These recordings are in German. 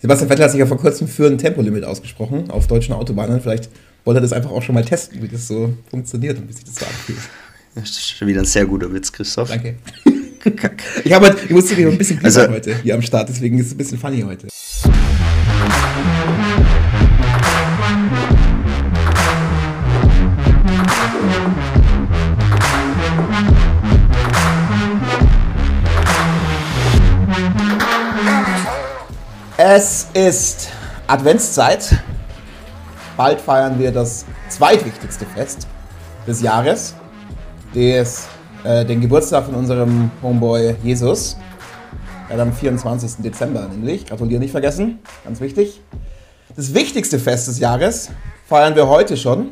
Sebastian Vettel hat sich ja vor kurzem für ein Tempolimit ausgesprochen auf deutschen Autobahnen. Vielleicht wollte er das einfach auch schon mal testen, wie das so funktioniert und wie sich das so anfühlt. Das ist schon wieder ein sehr guter Witz, Christoph. Danke. ich, hab, ich musste dir ein bisschen also, heute hier am Start, deswegen ist es ein bisschen funny heute. Es ist Adventszeit. Bald feiern wir das zweitwichtigste Fest des Jahres, des, äh, den Geburtstag von unserem Homeboy Jesus. Ja, am 24. Dezember nämlich. Gratuliere nicht vergessen, ganz wichtig. Das wichtigste Fest des Jahres feiern wir heute schon.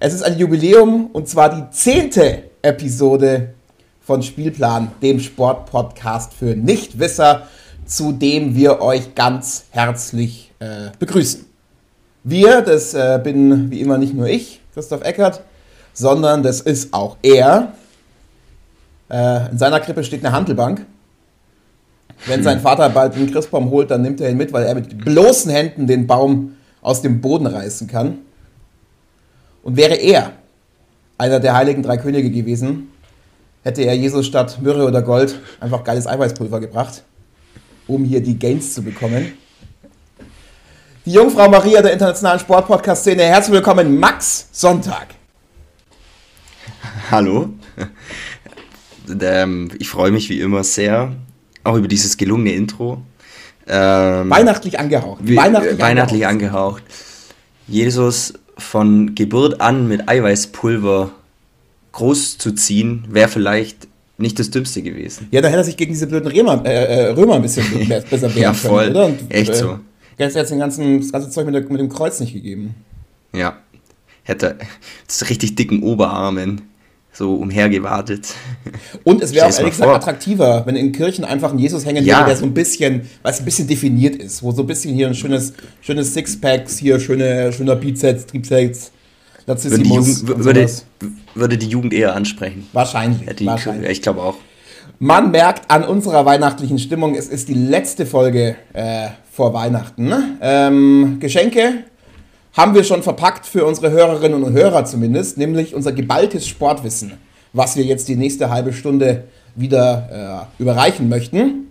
Es ist ein Jubiläum und zwar die zehnte Episode von Spielplan, dem Sportpodcast für Nichtwisser zu dem wir euch ganz herzlich äh, begrüßen. Wir, das äh, bin wie immer nicht nur ich, Christoph Eckert, sondern das ist auch er. Äh, in seiner Krippe steht eine Handelbank. Wenn sein Vater bald einen Christbaum holt, dann nimmt er ihn mit, weil er mit bloßen Händen den Baum aus dem Boden reißen kann. Und wäre er einer der heiligen drei Könige gewesen, hätte er Jesus statt Myrrhe oder Gold einfach geiles Eiweißpulver gebracht um hier die Gains zu bekommen. Die Jungfrau Maria der internationalen Sportpodcast-Szene. Herzlich willkommen, Max Sonntag. Hallo. Ähm, ich freue mich wie immer sehr, auch über dieses gelungene Intro. Ähm, weihnachtlich angehaucht. Weihnachtlich, weihnachtlich angehaucht. angehaucht. Jesus von Geburt an mit Eiweißpulver groß zu ziehen, wäre vielleicht nicht das Dümmste gewesen. Ja, da hätte er sich gegen diese blöden Römer, äh, äh Römer ein bisschen besser wehren ja, voll. können, oder? Und, Echt so. Äh, hätte jetzt den ganzen, das ganze Zeug mit, der, mit dem Kreuz nicht gegeben. Ja. Hätte das richtig dicken Oberarmen so umhergewartet. Und es wäre auch ehrlich gesagt attraktiver, wenn in Kirchen einfach ein Jesus hängen ja. würde, der so ein bisschen, was ein bisschen definiert ist, wo so ein bisschen hier ein schönes, schönes Sixpacks, hier schöne, schöner Bizeps, Trizeps, würde die, Jugend, würde, würde die Jugend eher ansprechen. Wahrscheinlich. Die, wahrscheinlich. Ich glaube auch. Man merkt an unserer weihnachtlichen Stimmung, es ist die letzte Folge äh, vor Weihnachten. Ähm, Geschenke haben wir schon verpackt für unsere Hörerinnen und Hörer zumindest, nämlich unser geballtes Sportwissen, was wir jetzt die nächste halbe Stunde wieder äh, überreichen möchten.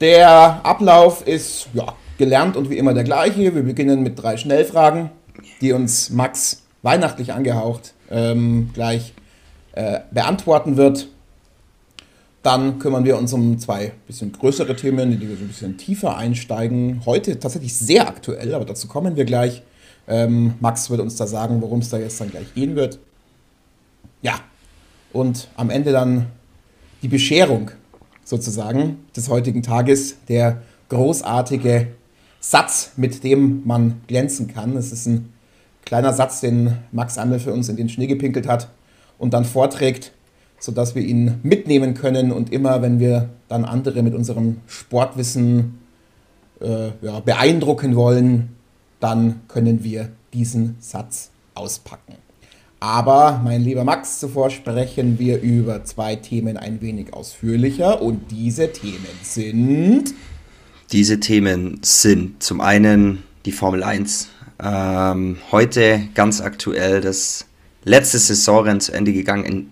Der Ablauf ist ja, gelernt und wie immer der gleiche. Wir beginnen mit drei Schnellfragen, die uns Max weihnachtlich angehaucht, ähm, gleich äh, beantworten wird. Dann kümmern wir uns um zwei bisschen größere Themen, in die wir so ein bisschen tiefer einsteigen. Heute tatsächlich sehr aktuell, aber dazu kommen wir gleich. Ähm, Max wird uns da sagen, worum es da jetzt dann gleich gehen wird. Ja, und am Ende dann die Bescherung sozusagen des heutigen Tages, der großartige Satz, mit dem man glänzen kann. Es ist ein kleiner Satz, den Max einmal für uns in den Schnee gepinkelt hat und dann vorträgt, sodass wir ihn mitnehmen können und immer, wenn wir dann andere mit unserem Sportwissen äh, ja, beeindrucken wollen, dann können wir diesen Satz auspacken. Aber, mein lieber Max, zuvor sprechen wir über zwei Themen ein wenig ausführlicher und diese Themen sind... Diese Themen sind zum einen die Formel 1 ähm, heute ganz aktuell das letzte Saisonrennen zu Ende gegangen. Und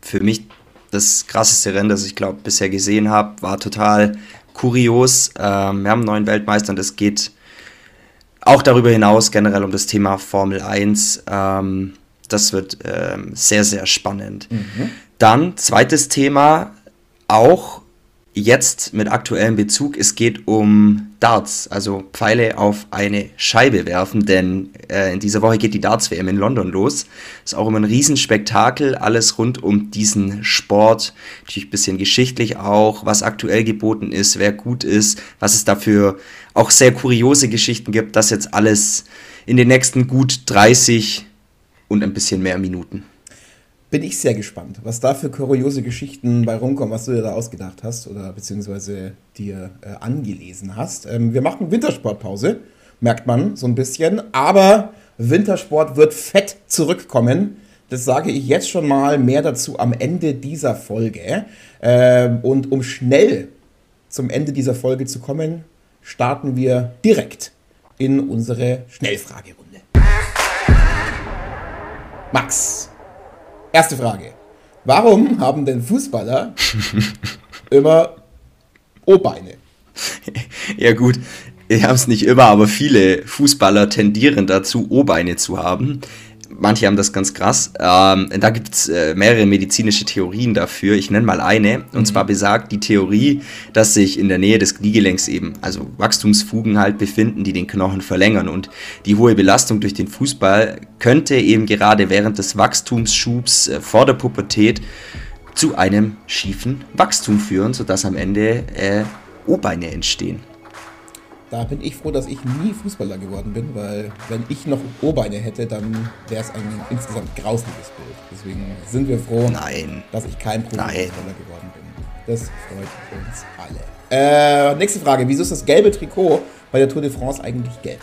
für mich das krasseste Rennen, das ich glaube bisher gesehen habe, war total kurios. Ähm, wir haben einen neuen Weltmeister und es geht auch darüber hinaus generell um das Thema Formel 1. Ähm, das wird ähm, sehr, sehr spannend. Mhm. Dann zweites Thema, auch jetzt mit aktuellem Bezug. Es geht um Darts, also Pfeile auf eine Scheibe werfen, denn äh, in dieser Woche geht die Darts-WM in London los. Ist auch immer ein Riesenspektakel, alles rund um diesen Sport. Natürlich ein bisschen geschichtlich auch, was aktuell geboten ist, wer gut ist, was es dafür auch sehr kuriose Geschichten gibt. Das jetzt alles in den nächsten gut 30 und ein bisschen mehr Minuten bin ich sehr gespannt, was da für kuriose Geschichten bei rumkommen, was du dir da ausgedacht hast oder beziehungsweise dir äh, angelesen hast. Ähm, wir machen Wintersportpause, merkt man so ein bisschen, aber Wintersport wird fett zurückkommen. Das sage ich jetzt schon mal mehr dazu am Ende dieser Folge. Ähm, und um schnell zum Ende dieser Folge zu kommen, starten wir direkt in unsere Schnellfragerunde. Max, erste Frage. Warum haben denn Fußballer immer O-Beine? Ja gut, wir haben es nicht immer, aber viele Fußballer tendieren dazu, O-Beine zu haben. Manche haben das ganz krass. Ähm, da gibt es äh, mehrere medizinische Theorien dafür. Ich nenne mal eine. Und mhm. zwar besagt die Theorie, dass sich in der Nähe des Kniegelenks eben, also Wachstumsfugen halt befinden, die den Knochen verlängern. Und die hohe Belastung durch den Fußball könnte eben gerade während des Wachstumsschubs äh, vor der Pubertät zu einem schiefen Wachstum führen, sodass am Ende äh, O-Beine entstehen. Da bin ich froh, dass ich nie Fußballer geworden bin, weil wenn ich noch O-Beine hätte, dann wäre es ein insgesamt grausliches Bild. Deswegen sind wir froh, Nein. dass ich kein Profifußballer geworden bin. Das freut uns alle. Äh, nächste Frage. Wieso ist das gelbe Trikot bei der Tour de France eigentlich gelb?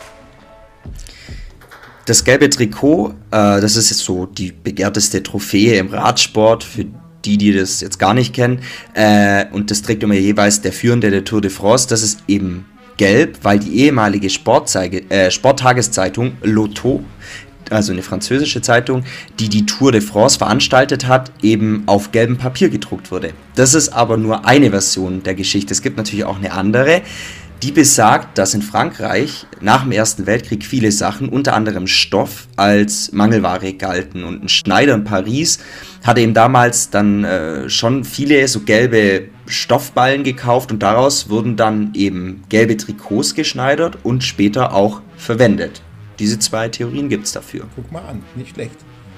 Das gelbe Trikot, äh, das ist jetzt so die begehrteste Trophäe im Radsport für die, die das jetzt gar nicht kennen. Äh, und das trägt immer jeweils der Führende der Tour de France. Das ist eben gelb, weil die ehemalige äh, Sporttageszeitung Lotto, also eine französische Zeitung, die die Tour de France veranstaltet hat, eben auf gelbem Papier gedruckt wurde. Das ist aber nur eine Version der Geschichte. Es gibt natürlich auch eine andere die besagt, dass in Frankreich nach dem Ersten Weltkrieg viele Sachen, unter anderem Stoff, als Mangelware galten. Und ein Schneider in Paris hatte eben damals dann äh, schon viele so gelbe Stoffballen gekauft und daraus wurden dann eben gelbe Trikots geschneidert und später auch verwendet. Diese zwei Theorien gibt es dafür. Guck mal an, nicht schlecht.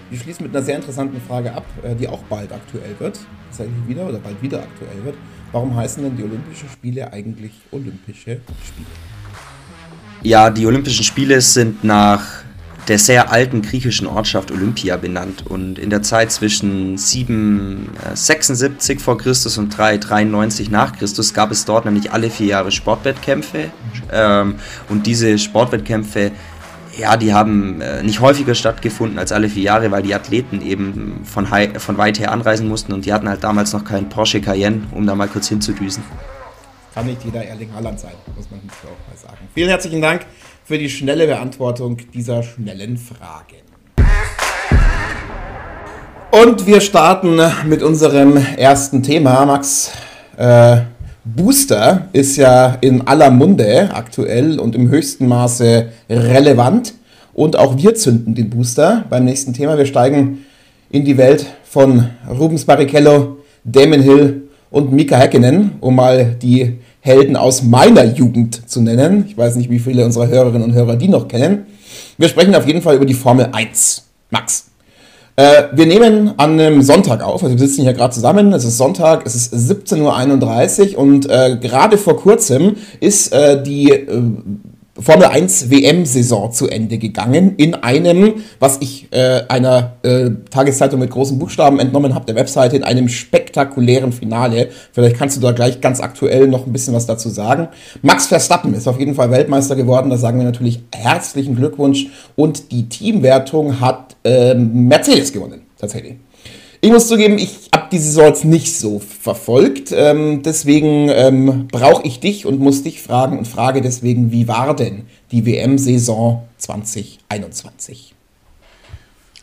Wir schließen mit einer sehr interessanten Frage ab, äh, die auch bald aktuell wird, tatsächlich wieder oder bald wieder aktuell wird. Warum heißen denn die Olympischen Spiele eigentlich Olympische Spiele? Ja, die Olympischen Spiele sind nach der sehr alten griechischen Ortschaft Olympia benannt und in der Zeit zwischen 776 äh, vor Christus und 393 nach Christus gab es dort nämlich alle vier Jahre Sportwettkämpfe ähm, und diese Sportwettkämpfe ja, die haben äh, nicht häufiger stattgefunden als alle vier Jahre, weil die Athleten eben von, von weit her anreisen mussten und die hatten halt damals noch keinen Porsche Cayenne, um da mal kurz hinzudüsen. Kann nicht jeder Erling Haaland sein, muss man auch mal sagen. Vielen herzlichen Dank für die schnelle Beantwortung dieser schnellen Fragen. Und wir starten mit unserem ersten Thema, Max. Äh, Booster ist ja in aller Munde aktuell und im höchsten Maße relevant. Und auch wir zünden den Booster beim nächsten Thema. Wir steigen in die Welt von Rubens Barrichello, Damon Hill und Mika Häkkinen, um mal die Helden aus meiner Jugend zu nennen. Ich weiß nicht, wie viele unserer Hörerinnen und Hörer die noch kennen. Wir sprechen auf jeden Fall über die Formel 1. Max, äh, wir nehmen an einem Sonntag auf, also wir sitzen hier gerade zusammen, es ist Sonntag, es ist 17.31 Uhr und äh, gerade vor kurzem ist äh, die äh, Formel 1 WM-Saison zu Ende gegangen in einem, was ich äh, einer äh, Tageszeitung mit großen Buchstaben entnommen habe, der Webseite, in einem spektakulären Finale. Vielleicht kannst du da gleich ganz aktuell noch ein bisschen was dazu sagen. Max Verstappen ist auf jeden Fall Weltmeister geworden, da sagen wir natürlich herzlichen Glückwunsch und die Teamwertung hat äh, Mercedes gewonnen, tatsächlich. Ich muss zugeben, ich habe die Saison jetzt nicht so verfolgt. Ähm, deswegen ähm, brauche ich dich und muss dich fragen und frage deswegen, wie war denn die WM-Saison 2021?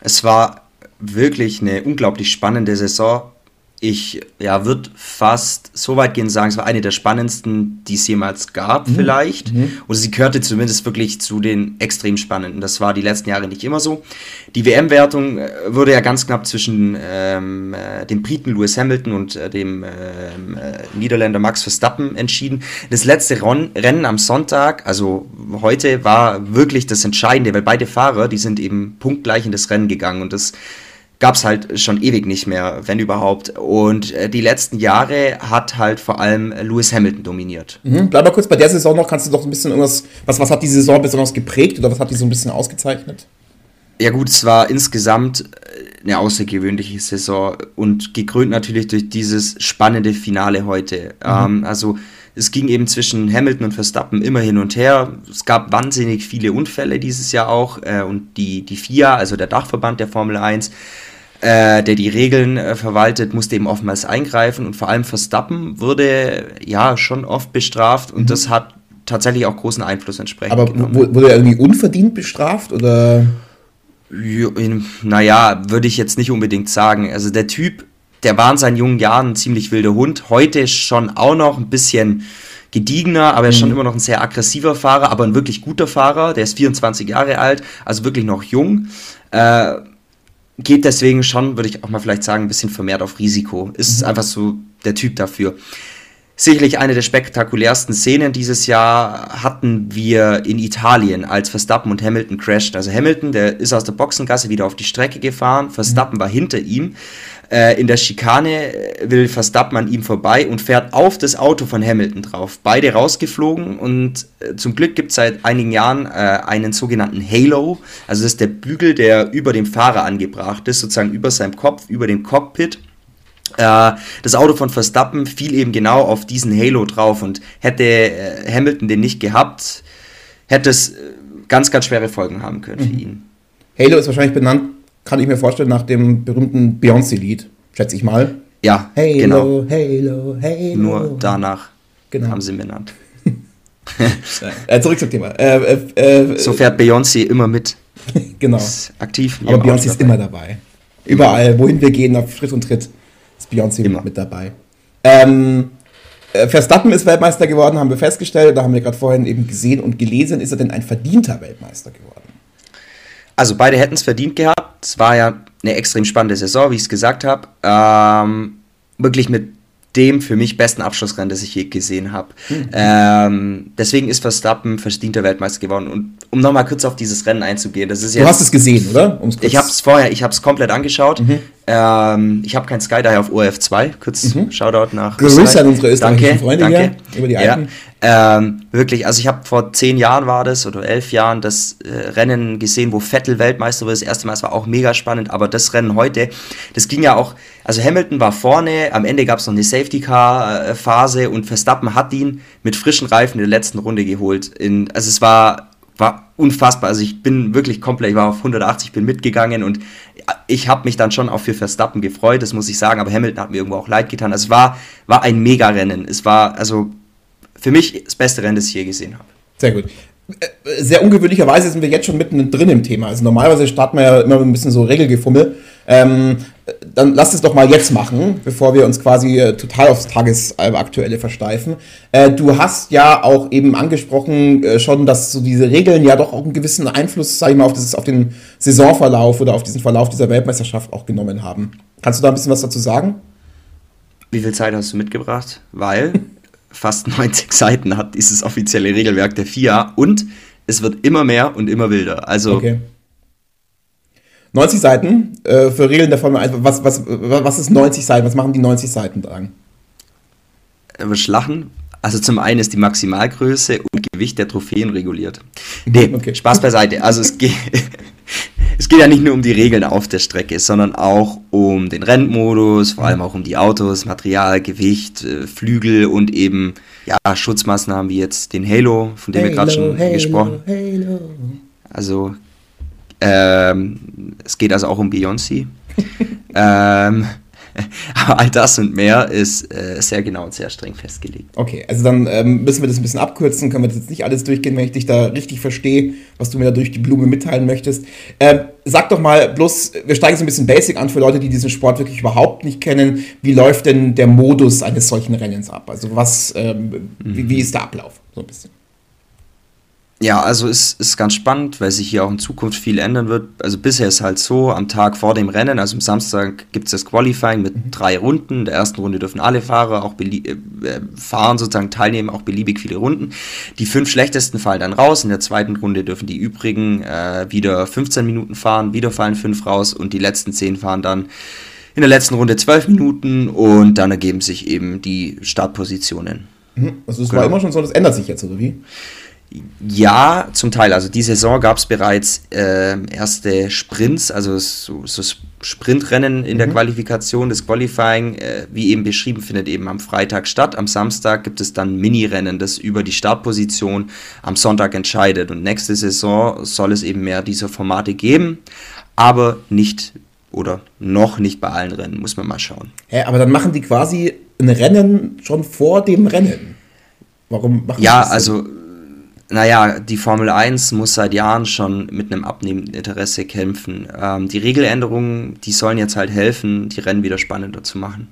Es war wirklich eine unglaublich spannende Saison ich ja, würde fast so weit gehen sagen, es war eine der spannendsten, die es jemals gab, mhm. vielleicht. Mhm. Oder sie gehörte zumindest wirklich zu den extrem spannenden. Das war die letzten Jahre nicht immer so. Die WM-Wertung äh, wurde ja ganz knapp zwischen ähm, äh, dem Briten Lewis Hamilton und äh, dem ähm, äh, Niederländer Max Verstappen entschieden. Das letzte Ron Rennen am Sonntag, also heute, war wirklich das Entscheidende, weil beide Fahrer, die sind eben punktgleich in das Rennen gegangen und das gab es halt schon ewig nicht mehr, wenn überhaupt. Und äh, die letzten Jahre hat halt vor allem Lewis Hamilton dominiert. Mhm. Bleib mal kurz bei der Saison noch, kannst du doch ein bisschen irgendwas, was, was hat die Saison besonders geprägt oder was hat die so ein bisschen ausgezeichnet? Ja gut, es war insgesamt äh, eine außergewöhnliche Saison und gekrönt natürlich durch dieses spannende Finale heute. Mhm. Ähm, also es ging eben zwischen Hamilton und Verstappen immer hin und her. Es gab wahnsinnig viele Unfälle dieses Jahr auch äh, und die, die FIA, also der Dachverband der Formel 1, äh, der die Regeln äh, verwaltet, musste eben oftmals eingreifen und vor allem Verstappen wurde ja schon oft bestraft und mhm. das hat tatsächlich auch großen Einfluss entsprechend. Aber wurde er irgendwie unverdient bestraft oder? Naja, würde ich jetzt nicht unbedingt sagen. Also der Typ, der war in seinen jungen Jahren ein ziemlich wilder Hund. Heute schon auch noch ein bisschen gediegener, aber er ist mhm. schon immer noch ein sehr aggressiver Fahrer, aber ein wirklich guter Fahrer. Der ist 24 Jahre alt, also wirklich noch jung. Äh, geht deswegen schon, würde ich auch mal vielleicht sagen, ein bisschen vermehrt auf Risiko. Ist mhm. einfach so der Typ dafür. Sicherlich eine der spektakulärsten Szenen dieses Jahr hatten wir in Italien, als Verstappen und Hamilton crasht. Also Hamilton, der ist aus der Boxengasse wieder auf die Strecke gefahren, Verstappen mhm. war hinter ihm. Äh, in der Schikane will Verstappen an ihm vorbei und fährt auf das Auto von Hamilton drauf. Beide rausgeflogen und äh, zum Glück gibt es seit einigen Jahren äh, einen sogenannten Halo. Also das ist der Bügel, der über dem Fahrer angebracht ist, sozusagen über seinem Kopf, über dem Cockpit. Äh, das Auto von Verstappen fiel eben genau auf diesen Halo drauf und hätte äh, Hamilton den nicht gehabt, hätte es ganz, ganz schwere Folgen haben können für mhm. ihn. Halo ist wahrscheinlich benannt kann ich mir vorstellen, nach dem berühmten Beyoncé-Lied, schätze ich mal. Ja, Halo, genau. Halo, Halo. Nur danach genau. haben sie ihn benannt. äh, zurück zum Thema. Äh, äh, äh so fährt Beyoncé immer mit. genau. Ist aktiv. Aber Beyoncé ist immer dabei. Überall, wohin wir gehen, auf Schritt und Tritt, ist Beyoncé immer mit dabei. Ähm, äh, Verstappen ist Weltmeister geworden, haben wir festgestellt. Da haben wir gerade vorhin eben gesehen und gelesen. Ist er denn ein verdienter Weltmeister geworden? Also beide hätten es verdient gehabt. Es war ja eine extrem spannende Saison, wie ich es gesagt habe. Ähm, wirklich mit dem für mich besten Abschlussrennen, das ich je gesehen habe. Mhm. Ähm, deswegen ist Verstappen verdienter Weltmeister geworden. Und um nochmal kurz auf dieses Rennen einzugehen, das ist jetzt, Du hast es gesehen, oder? Um's ich habe es vorher, ich habe es komplett angeschaut. Mhm. Ähm, ich habe kein Sky, daher auf ORF 2. Kurz mhm. Shoutout nach Grüße an unsere österreichischen danke, Freunde danke. hier über die Alpen. Ja, ähm, wirklich, also ich habe vor zehn Jahren war das oder elf Jahren das äh, Rennen gesehen, wo Vettel Weltmeister wurde. Das erste Mal, es war auch mega spannend, aber das Rennen heute, das ging ja auch, also Hamilton war vorne, am Ende gab es noch eine Safety-Car-Phase äh, und Verstappen hat ihn mit frischen Reifen in der letzten Runde geholt. In, also es war war unfassbar. Also ich bin wirklich komplett, ich war auf 180, bin mitgegangen und ich habe mich dann schon auch für Verstappen gefreut, das muss ich sagen, aber Hamilton hat mir irgendwo auch leid getan. Es war, war ein Mega-Rennen. Es war also für mich das beste Rennen, das ich je gesehen habe. Sehr gut. Äh, sehr ungewöhnlicherweise sind wir jetzt schon mitten drin im Thema. Also normalerweise starten wir ja immer ein bisschen so Regelgefummel. Ähm, dann lass es doch mal jetzt machen, bevor wir uns quasi äh, total aufs Tagesaktuelle versteifen. Äh, du hast ja auch eben angesprochen äh, schon, dass so diese Regeln ja doch auch einen gewissen Einfluss, sag ich mal, auf, das, auf den Saisonverlauf oder auf diesen Verlauf dieser Weltmeisterschaft auch genommen haben. Kannst du da ein bisschen was dazu sagen? Wie viel Zeit hast du mitgebracht? Weil fast 90 Seiten hat dieses offizielle Regelwerk der FIA und es wird immer mehr und immer wilder. Also okay. 90 Seiten äh, für Regeln der Formel 1. Was, was, was ist 90 Seiten? Was machen die 90 Seiten dran? Wir lachen. Also zum einen ist die Maximalgröße und Gewicht der Trophäen reguliert. Nee, okay. Spaß beiseite. Also es geht, es geht ja nicht nur um die Regeln auf der Strecke, sondern auch um den Rennmodus, vor allem auch um die Autos, Material, Gewicht, äh, Flügel und eben ja, Schutzmaßnahmen wie jetzt den Halo, von dem Halo, wir gerade schon Halo, gesprochen haben. Also ähm, es geht also auch um Beyoncé. ähm, aber all das und mehr ist äh, sehr genau und sehr streng festgelegt. Okay, also dann ähm, müssen wir das ein bisschen abkürzen, können wir das jetzt nicht alles durchgehen, wenn ich dich da richtig verstehe, was du mir da durch die Blume mitteilen möchtest. Ähm, sag doch mal bloß, wir steigen so ein bisschen basic an für Leute, die diesen Sport wirklich überhaupt nicht kennen. Wie läuft denn der Modus eines solchen Rennens ab? Also was, ähm, mhm. wie, wie ist der Ablauf? So ein bisschen. Ja, also es ist ganz spannend, weil sich hier auch in Zukunft viel ändern wird. Also bisher ist halt so, am Tag vor dem Rennen, also am Samstag gibt es das Qualifying mit mhm. drei Runden. In der ersten Runde dürfen alle Fahrer auch äh, fahren, sozusagen teilnehmen, auch beliebig viele Runden. Die fünf schlechtesten fallen dann raus. In der zweiten Runde dürfen die übrigen äh, wieder 15 Minuten fahren, wieder fallen fünf raus und die letzten zehn fahren dann in der letzten Runde zwölf Minuten und dann ergeben sich eben die Startpositionen. Mhm. Also es genau. war immer schon so, das ändert sich jetzt, oder wie? Ja, zum Teil. Also die Saison gab es bereits äh, erste Sprints, also so, so Sprintrennen in mhm. der Qualifikation. Das Qualifying, äh, wie eben beschrieben, findet eben am Freitag statt. Am Samstag gibt es dann Mini-Rennen, das über die Startposition am Sonntag entscheidet. Und nächste Saison soll es eben mehr dieser Formate geben, aber nicht oder noch nicht bei allen Rennen, muss man mal schauen. Hä, aber dann machen die quasi ein Rennen schon vor dem Rennen. Warum machen Ja, das also naja, die Formel 1 muss seit Jahren schon mit einem abnehmenden Interesse kämpfen. Ähm, die Regeländerungen, die sollen jetzt halt helfen, die Rennen wieder spannender zu machen.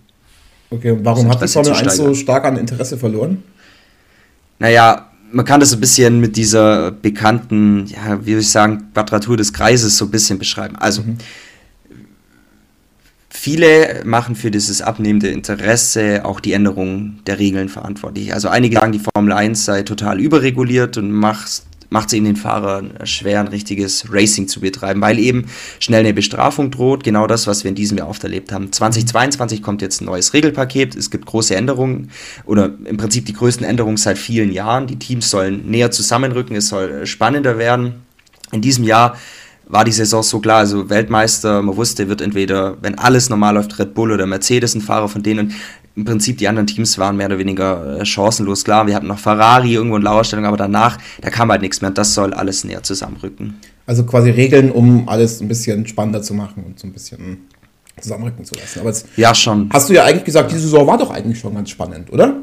Okay, und warum hat die Formel 1 so stark an Interesse verloren? Naja, man kann das ein bisschen mit dieser bekannten, ja, wie soll ich sagen, Quadratur des Kreises so ein bisschen beschreiben. Also, mhm. Viele machen für dieses abnehmende Interesse auch die Änderung der Regeln verantwortlich. Also, einige sagen, die Formel 1 sei total überreguliert und macht macht es eben den Fahrern schwer, ein richtiges Racing zu betreiben, weil eben schnell eine Bestrafung droht. Genau das, was wir in diesem Jahr oft erlebt haben. 2022 kommt jetzt ein neues Regelpaket. Es gibt große Änderungen oder im Prinzip die größten Änderungen seit vielen Jahren. Die Teams sollen näher zusammenrücken, es soll spannender werden. In diesem Jahr war die Saison so klar. Also Weltmeister, man wusste, wird entweder, wenn alles normal läuft, Red Bull oder Mercedes ein Fahrer von denen im Prinzip die anderen Teams waren mehr oder weniger äh, chancenlos. Klar, wir hatten noch Ferrari irgendwo in Lauerstellung, aber danach, da kam halt nichts mehr. Das soll alles näher zusammenrücken. Also quasi Regeln, um alles ein bisschen spannender zu machen und so ein bisschen zusammenrücken zu lassen. Aber jetzt ja, schon. Hast du ja eigentlich gesagt, die Saison war doch eigentlich schon ganz spannend, oder?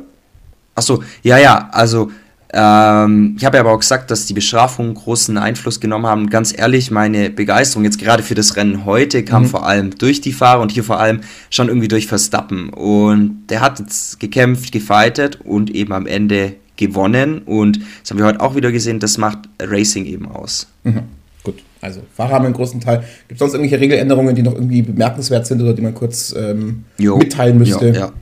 Achso, ja, ja, also ähm, ich habe ja aber auch gesagt, dass die Bestrafungen großen Einfluss genommen haben. Ganz ehrlich, meine Begeisterung jetzt gerade für das Rennen heute kam mhm. vor allem durch die Fahrer und hier vor allem schon irgendwie durch Verstappen. Und der hat jetzt gekämpft, gefightet und eben am Ende gewonnen. Und das haben wir heute auch wieder gesehen, das macht Racing eben aus. Mhm. Gut, also Fahrer haben einen großen Teil. Gibt es sonst irgendwelche Regeländerungen, die noch irgendwie bemerkenswert sind oder die man kurz ähm, mitteilen müsste? Jo, ja.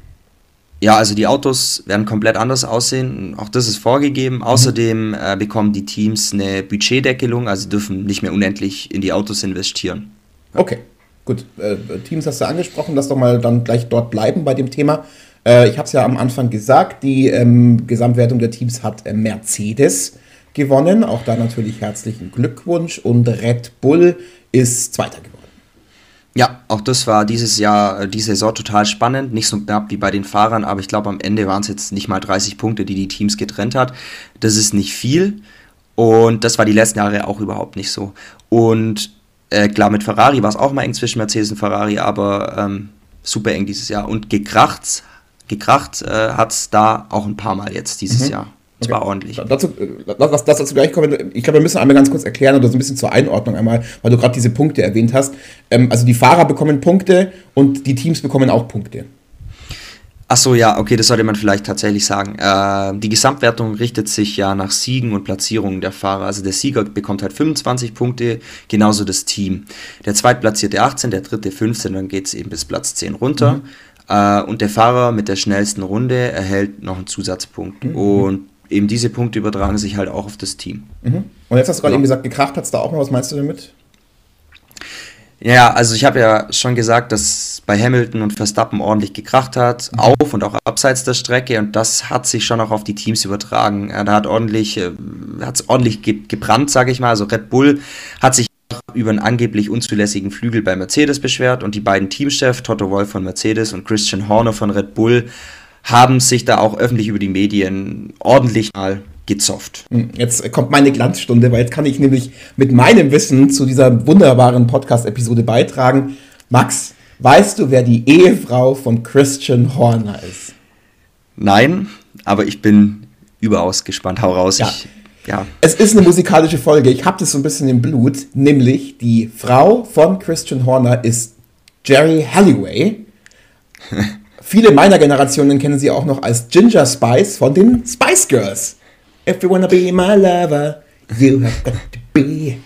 Ja, also die Autos werden komplett anders aussehen. Auch das ist vorgegeben. Mhm. Außerdem äh, bekommen die Teams eine Budgetdeckelung, also dürfen nicht mehr unendlich in die Autos investieren. Ja. Okay, gut. Äh, Teams hast du angesprochen, lass doch mal dann gleich dort bleiben bei dem Thema. Äh, ich habe es ja am Anfang gesagt, die ähm, Gesamtwertung der Teams hat äh, Mercedes gewonnen. Auch da natürlich herzlichen Glückwunsch. Und Red Bull ist Zweiter geworden. Ja, auch das war dieses Jahr, äh, die Saison total spannend. Nicht so knapp wie bei den Fahrern, aber ich glaube, am Ende waren es jetzt nicht mal 30 Punkte, die die Teams getrennt hat. Das ist nicht viel. Und das war die letzten Jahre auch überhaupt nicht so. Und äh, klar, mit Ferrari war es auch mal eng zwischen Mercedes und Ferrari, aber ähm, super eng dieses Jahr. Und gekracht, gekracht äh, hat es da auch ein paar Mal jetzt dieses mhm. Jahr. Das okay. war ordentlich. Dazu, lass, lass dazu gleich kommen. Ich glaube, wir müssen einmal ganz kurz erklären oder so ein bisschen zur Einordnung einmal, weil du gerade diese Punkte erwähnt hast. Ähm, also die Fahrer bekommen Punkte und die Teams bekommen auch Punkte. Ach so, ja, okay, das sollte man vielleicht tatsächlich sagen. Äh, die Gesamtwertung richtet sich ja nach Siegen und Platzierungen der Fahrer. Also der Sieger bekommt halt 25 Punkte, genauso das Team. Der Zweitplatzierte 18, der dritte 15, dann geht es eben bis Platz 10 runter. Mhm. Äh, und der Fahrer mit der schnellsten Runde erhält noch einen Zusatzpunkt. Mhm. Und eben diese Punkte übertragen sich halt auch auf das Team. Mhm. Und jetzt hast du gerade ja. eben gesagt, gekracht hat es da auch noch. Was meinst du damit? Ja, also ich habe ja schon gesagt, dass bei Hamilton und Verstappen ordentlich gekracht hat, mhm. auf und auch abseits der Strecke und das hat sich schon auch auf die Teams übertragen. Da hat ordentlich, äh, hat es ordentlich ge gebrannt, sage ich mal. Also Red Bull hat sich über einen angeblich unzulässigen Flügel bei Mercedes beschwert und die beiden Teamchefs, Toto Wolff von Mercedes und Christian Horner von Red Bull, haben sich da auch öffentlich über die Medien ordentlich mal gezofft. Hm, jetzt kommt meine Glanzstunde, weil jetzt kann ich nämlich mit meinem Wissen zu dieser wunderbaren Podcast-Episode beitragen. Max, weißt du, wer die Ehefrau von Christian Horner ist? Nein, aber ich bin überaus gespannt. Hau raus. Ja. Ich, ja. Es ist eine musikalische Folge. Ich habe das so ein bisschen im Blut. Nämlich die Frau von Christian Horner ist Jerry Halliway. Viele meiner Generationen kennen sie auch noch als Ginger Spice von den Spice Girls. If you wanna be my lover, you have got to be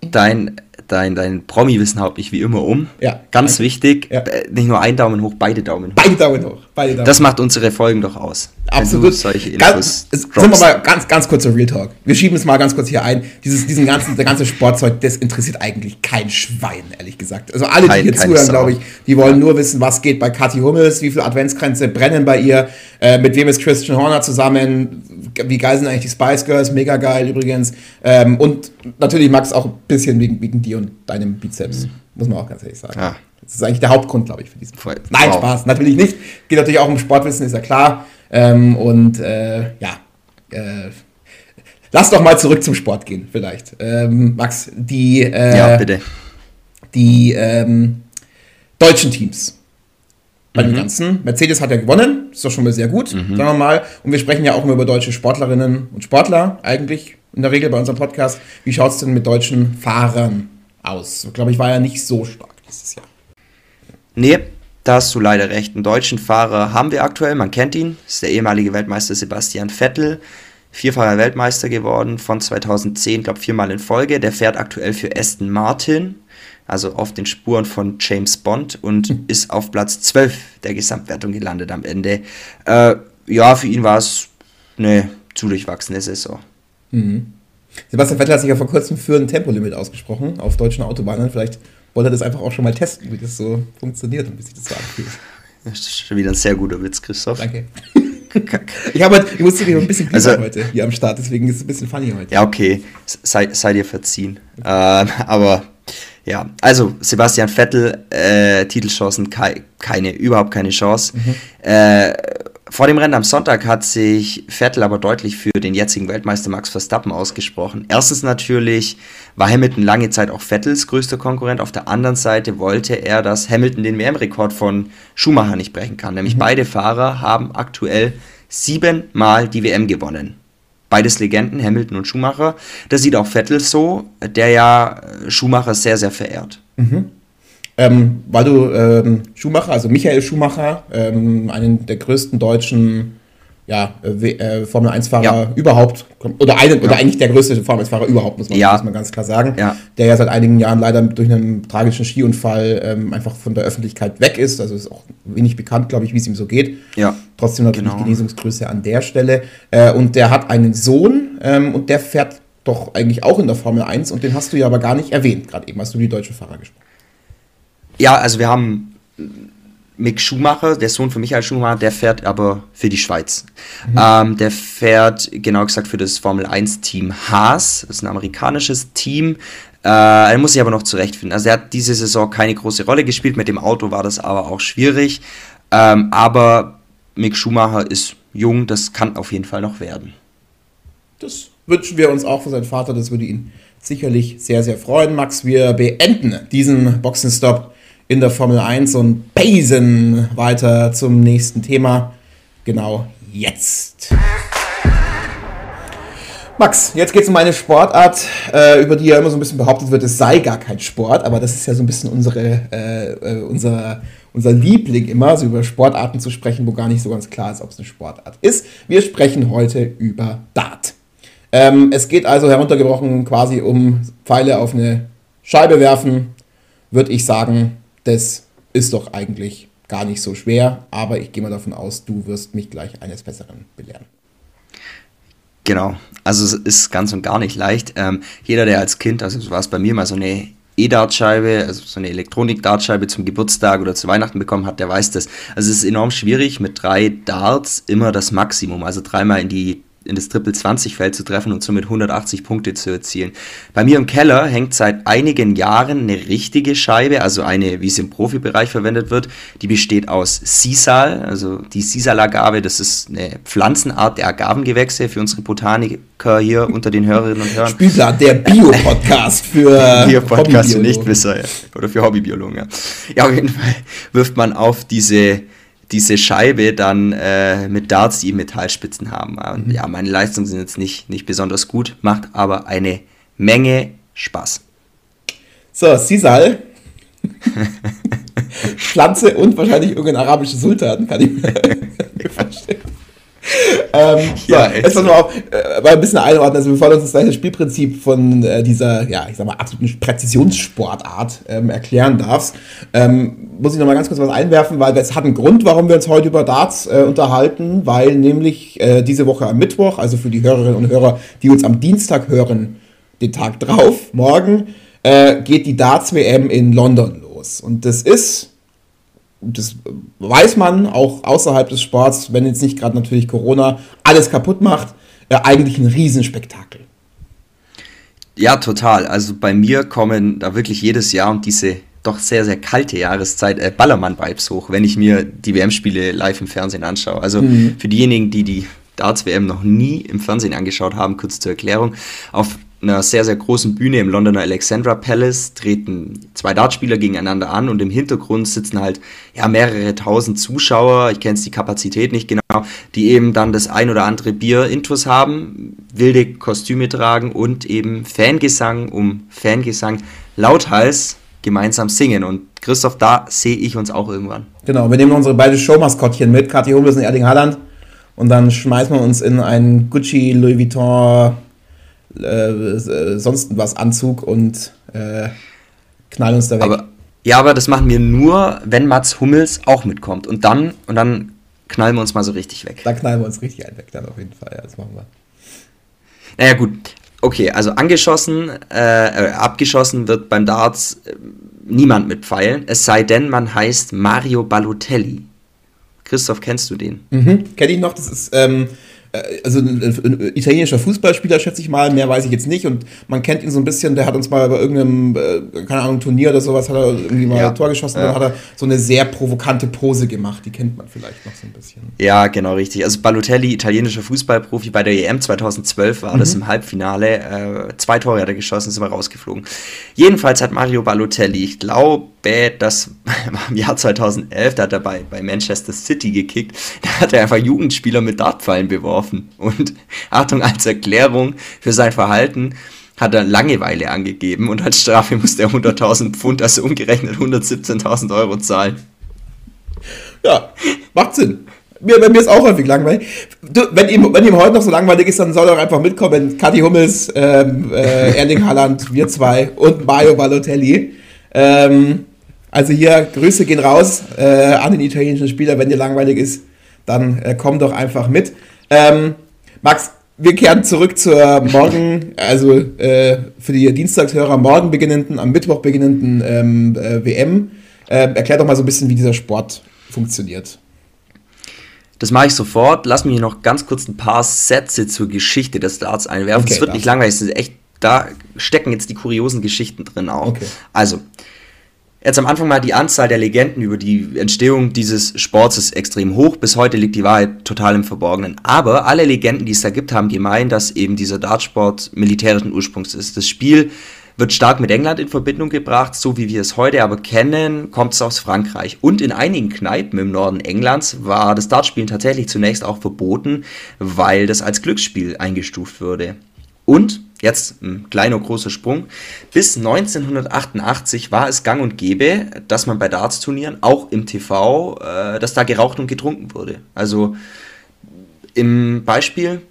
Dein dein, dein Promi-Wissen haut mich wie immer um. Ja. Ganz danke. wichtig, ja. Äh, nicht nur ein Daumen hoch, beide Daumen hoch. Beide Daumen hoch. Beide Daumen. Das macht unsere Folgen doch aus. Absolut. solche Infos ganz, sind wir mal ganz, ganz kurzer Real Talk. Wir schieben es mal ganz kurz hier ein. Dieses, diesen ganzen, der ganze Sportzeug, das interessiert eigentlich kein Schwein, ehrlich gesagt. Also alle, die hier zuhören, glaube ich, die wollen ja. nur wissen, was geht bei Kathi Hummels, wie viele Adventskränze brennen bei ihr, äh, mit wem ist Christian Horner zusammen, wie geil sind eigentlich die Spice Girls, mega geil übrigens. Ähm, und natürlich Max auch ein bisschen wegen, wegen dir und deinem Bizeps, mhm. muss man auch ganz ehrlich sagen. Ja. Das ist eigentlich der Hauptgrund, glaube ich, für diesen Voll. Nein, wow. Spaß, natürlich nicht. Geht natürlich auch um Sportwissen, ist ja klar. Ähm, und äh, ja, äh, lass doch mal zurück zum Sport gehen, vielleicht. Ähm, Max, die, äh, ja, bitte. die ähm, deutschen Teams. bei mhm. den ganzen. Mercedes hat ja gewonnen, ist doch schon mal sehr gut, mhm. sagen wir mal. Und wir sprechen ja auch immer über deutsche Sportlerinnen und Sportler eigentlich in der Regel bei unserem Podcast. Wie schaut es denn mit deutschen Fahrern aus? Ich glaube, ich war ja nicht so stark dieses Jahr. Nee, da hast du leider recht. Einen deutschen Fahrer haben wir aktuell, man kennt ihn, das ist der ehemalige Weltmeister Sebastian Vettel. Vierfacher Weltmeister geworden von 2010, glaube viermal in Folge. Der fährt aktuell für Aston Martin also auf den Spuren von James Bond und hm. ist auf Platz 12 der Gesamtwertung gelandet am Ende. Äh, ja, für ihn war es eine zu durchwachsene Saison. Mhm. Sebastian Vettel hat sich ja vor kurzem für ein Tempolimit ausgesprochen auf deutschen Autobahnen. Vielleicht wollte er das einfach auch schon mal testen, wie das so funktioniert und wie sich das so anfühlt. Das ist schon wieder ein sehr guter Witz, Christoph. Danke. ich, habe ich musste dir ein bisschen also, heute hier am Start, deswegen ist es ein bisschen funny heute. Ja, okay. Sei, sei dir verziehen. Okay. Äh, aber ja, also Sebastian Vettel, äh, Titelchancen kei keine, überhaupt keine Chance. Mhm. Äh, vor dem Rennen am Sonntag hat sich Vettel aber deutlich für den jetzigen Weltmeister Max Verstappen ausgesprochen. Erstens natürlich war Hamilton lange Zeit auch Vettels größter Konkurrent. Auf der anderen Seite wollte er, dass Hamilton den WM-Rekord von Schumacher nicht brechen kann. Nämlich mhm. beide Fahrer haben aktuell siebenmal die WM gewonnen. Beides Legenden, Hamilton und Schumacher. Das sieht auch Vettel so, der ja Schumacher sehr, sehr verehrt. Mhm. Ähm, weil du ähm, Schumacher, also Michael Schumacher, ähm, einen der größten deutschen ja, äh, äh Formel 1-Fahrer ja. überhaupt, oder, einen, ja. oder eigentlich der größte Formel 1-Fahrer überhaupt, muss man, ja. muss man ganz klar sagen, der ja seit einigen Jahren leider durch einen tragischen Skiunfall ähm, einfach von der Öffentlichkeit weg ist. Also ist auch wenig bekannt, glaube ich, wie es ihm so geht. Ja. Trotzdem natürlich genau. Genesungsgrüße an der Stelle. Äh, und der hat einen Sohn ähm, und der fährt doch eigentlich auch in der Formel 1 und den hast du ja aber gar nicht erwähnt, gerade eben hast du die deutsche Fahrer gesprochen. Ja, also wir haben Mick Schumacher, der Sohn von Michael Schumacher, der fährt aber für die Schweiz. Mhm. Ähm, der fährt, genau gesagt, für das Formel 1-Team Haas. Das ist ein amerikanisches Team. Äh, er muss sich aber noch zurechtfinden. Also er hat diese Saison keine große Rolle gespielt. Mit dem Auto war das aber auch schwierig. Ähm, aber Mick Schumacher ist jung, das kann auf jeden Fall noch werden. Das wünschen wir uns auch für seinen Vater. Das würde ihn sicherlich sehr, sehr freuen. Max, wir beenden diesen Boxenstopp in der Formel 1 und basen weiter zum nächsten Thema. Genau jetzt. Max, jetzt geht es um eine Sportart, äh, über die ja immer so ein bisschen behauptet wird, es sei gar kein Sport, aber das ist ja so ein bisschen unsere, äh, äh, unser, unser Liebling immer, so über Sportarten zu sprechen, wo gar nicht so ganz klar ist, ob es eine Sportart ist. Wir sprechen heute über Dart. Ähm, es geht also heruntergebrochen quasi um Pfeile auf eine Scheibe werfen, würde ich sagen, das ist doch eigentlich gar nicht so schwer, aber ich gehe mal davon aus, du wirst mich gleich eines Besseren belehren. Genau, also es ist ganz und gar nicht leicht. Ähm, jeder, der als Kind, also so war es bei mir mal so eine E-Dartscheibe, also so eine Elektronik-Dartscheibe zum Geburtstag oder zu Weihnachten bekommen hat, der weiß das. Also es ist enorm schwierig, mit drei Darts immer das Maximum, also dreimal in die in das Triple-20-Feld zu treffen und somit 180 Punkte zu erzielen. Bei mir im Keller hängt seit einigen Jahren eine richtige Scheibe, also eine, wie es im Profibereich verwendet wird. Die besteht aus Sisal, also die Sisal-Agave, das ist eine Pflanzenart der Agavengewächse für unsere Botaniker hier unter den Hörerinnen und Hörern. Spielplan, der Bio-Podcast für Bio-Podcast für Nichtwisser, ja. oder für Hobbybiologen. Ja. ja, auf jeden Fall wirft man auf diese diese Scheibe dann äh, mit Darts, die Metallspitzen haben. Mhm. ja, meine Leistungen sind jetzt nicht, nicht besonders gut, macht aber eine Menge Spaß. So, Sisal. Pflanze und wahrscheinlich irgendein arabischer Sultan, kann ich mir vorstellen ähm, ja, ja jetzt mal auf, äh, mal ein bisschen einordnen, also bevor wir uns das Spielprinzip von äh, dieser, ja, ich sag mal, absoluten Präzisionssportart ähm, erklären darfst, ähm, muss ich noch mal ganz kurz was einwerfen, weil es hat einen Grund, warum wir uns heute über Darts äh, unterhalten, weil nämlich äh, diese Woche am Mittwoch, also für die Hörerinnen und Hörer, die uns am Dienstag hören, den Tag drauf, morgen, äh, geht die Darts-WM in London los. Und das ist das weiß man auch außerhalb des Sports, wenn jetzt nicht gerade natürlich Corona alles kaputt macht, äh, eigentlich ein Riesenspektakel. Ja, total. Also bei mir kommen da wirklich jedes Jahr und diese doch sehr, sehr kalte Jahreszeit äh, Ballermann-Vibes hoch, wenn ich mir die WM-Spiele live im Fernsehen anschaue. Also mhm. für diejenigen, die die Darts-WM noch nie im Fernsehen angeschaut haben, kurz zur Erklärung. Auf einer sehr, sehr großen Bühne im Londoner Alexandra Palace treten zwei Dartspieler gegeneinander an und im Hintergrund sitzen halt ja mehrere tausend Zuschauer, ich kenne jetzt die Kapazität nicht genau, die eben dann das ein oder andere Bier intus haben, wilde Kostüme tragen und eben Fangesang um Fangesang lauthals gemeinsam singen. Und Christoph, da sehe ich uns auch irgendwann. Genau, wir nehmen unsere beiden Showmaskottchen mit, Kathi Hummels und Erling Haaland. Und dann schmeißen wir uns in einen Gucci, Louis Vuitton, äh, sonst was Anzug und äh, knallen uns da weg. Aber, ja, aber das machen wir nur, wenn Mats Hummels auch mitkommt. Und dann, und dann knallen wir uns mal so richtig weg. Da knallen wir uns richtig ein weg, dann auf jeden Fall. Ja, das machen wir. Naja, gut. Okay, also angeschossen, äh, äh, abgeschossen wird beim Darts äh, niemand mit Pfeilen, es sei denn, man heißt Mario Balotelli. Christoph, kennst du den? Mhm, kenn ich noch, das ist ähm, äh, also ein, ein, italienischer Fußballspieler, schätze ich mal, mehr weiß ich jetzt nicht. Und man kennt ihn so ein bisschen, der hat uns mal bei irgendeinem, äh, keine Ahnung, Turnier oder sowas, hat er irgendwie mal ja. ein Tor geschossen ja. und dann hat er so eine sehr provokante Pose gemacht. Die kennt man vielleicht noch so ein bisschen. Ja, genau, richtig. Also Balotelli, italienischer Fußballprofi, bei der EM 2012 war mhm. das im Halbfinale. Äh, zwei Tore hat er geschossen, sind wir rausgeflogen. Jedenfalls hat Mario Balotelli, ich glaube, das war im Jahr 2011, da hat er bei, bei Manchester City gekickt, da hat er einfach Jugendspieler mit Dartpfeilen beworfen. Und Achtung, als Erklärung für sein Verhalten hat er Langeweile angegeben und als Strafe musste er 100.000 Pfund, also umgerechnet 117.000 Euro zahlen. Ja, macht Sinn. Mir, bei mir ist auch häufig langweilig. Du, wenn, ihm, wenn ihm heute noch so langweilig ist, dann soll er auch einfach mitkommen. Kathi Hummels, ähm, äh, Erling Haaland, wir zwei und Mario Balotelli. Ähm, also hier, Grüße gehen raus äh, an den italienischen Spieler. Wenn dir langweilig ist, dann äh, komm doch einfach mit. Ähm, Max, wir kehren zurück zur morgen, also äh, für die Dienstagshörer morgen beginnenden, am Mittwoch beginnenden ähm, äh, WM. Ähm, erklär doch mal so ein bisschen, wie dieser Sport funktioniert. Das mache ich sofort. Lass mich noch ganz kurz ein paar Sätze zur Geschichte des Darts einwerfen. Es okay, wird nicht langweilig, es ist echt, da stecken jetzt die kuriosen Geschichten drin auch. Okay. Also, Jetzt am Anfang mal die Anzahl der Legenden über die Entstehung dieses Sports ist extrem hoch. Bis heute liegt die Wahrheit total im Verborgenen. Aber alle Legenden, die es da gibt, haben gemeint, dass eben dieser Dartsport militärischen Ursprungs ist. Das Spiel wird stark mit England in Verbindung gebracht, so wie wir es heute aber kennen, kommt es aus Frankreich. Und in einigen Kneipen im Norden Englands war das Dartspielen tatsächlich zunächst auch verboten, weil das als Glücksspiel eingestuft würde. Und Jetzt ein kleiner großer Sprung. Bis 1988 war es gang und gäbe, dass man bei Darts-Turnieren, auch im TV, äh, dass da geraucht und getrunken wurde. Also im Beispiel,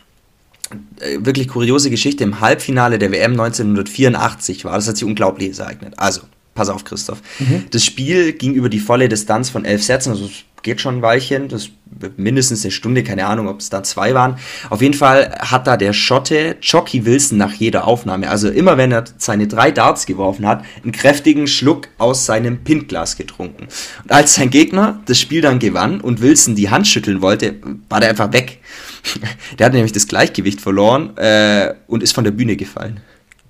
äh, wirklich kuriose Geschichte, im Halbfinale der WM 1984 war, das hat sich unglaublich ereignet. Also, pass auf, Christoph. Mhm. Das Spiel ging über die volle Distanz von elf Sätzen, also geht schon ein Weilchen, das mindestens eine Stunde, keine Ahnung, ob es da zwei waren. Auf jeden Fall hat da der Schotte Jockey Wilson nach jeder Aufnahme, also immer wenn er seine drei Darts geworfen hat, einen kräftigen Schluck aus seinem Pintglas getrunken. Und als sein Gegner das Spiel dann gewann und Wilson die Hand schütteln wollte, war der einfach weg. Der hat nämlich das Gleichgewicht verloren äh, und ist von der Bühne gefallen.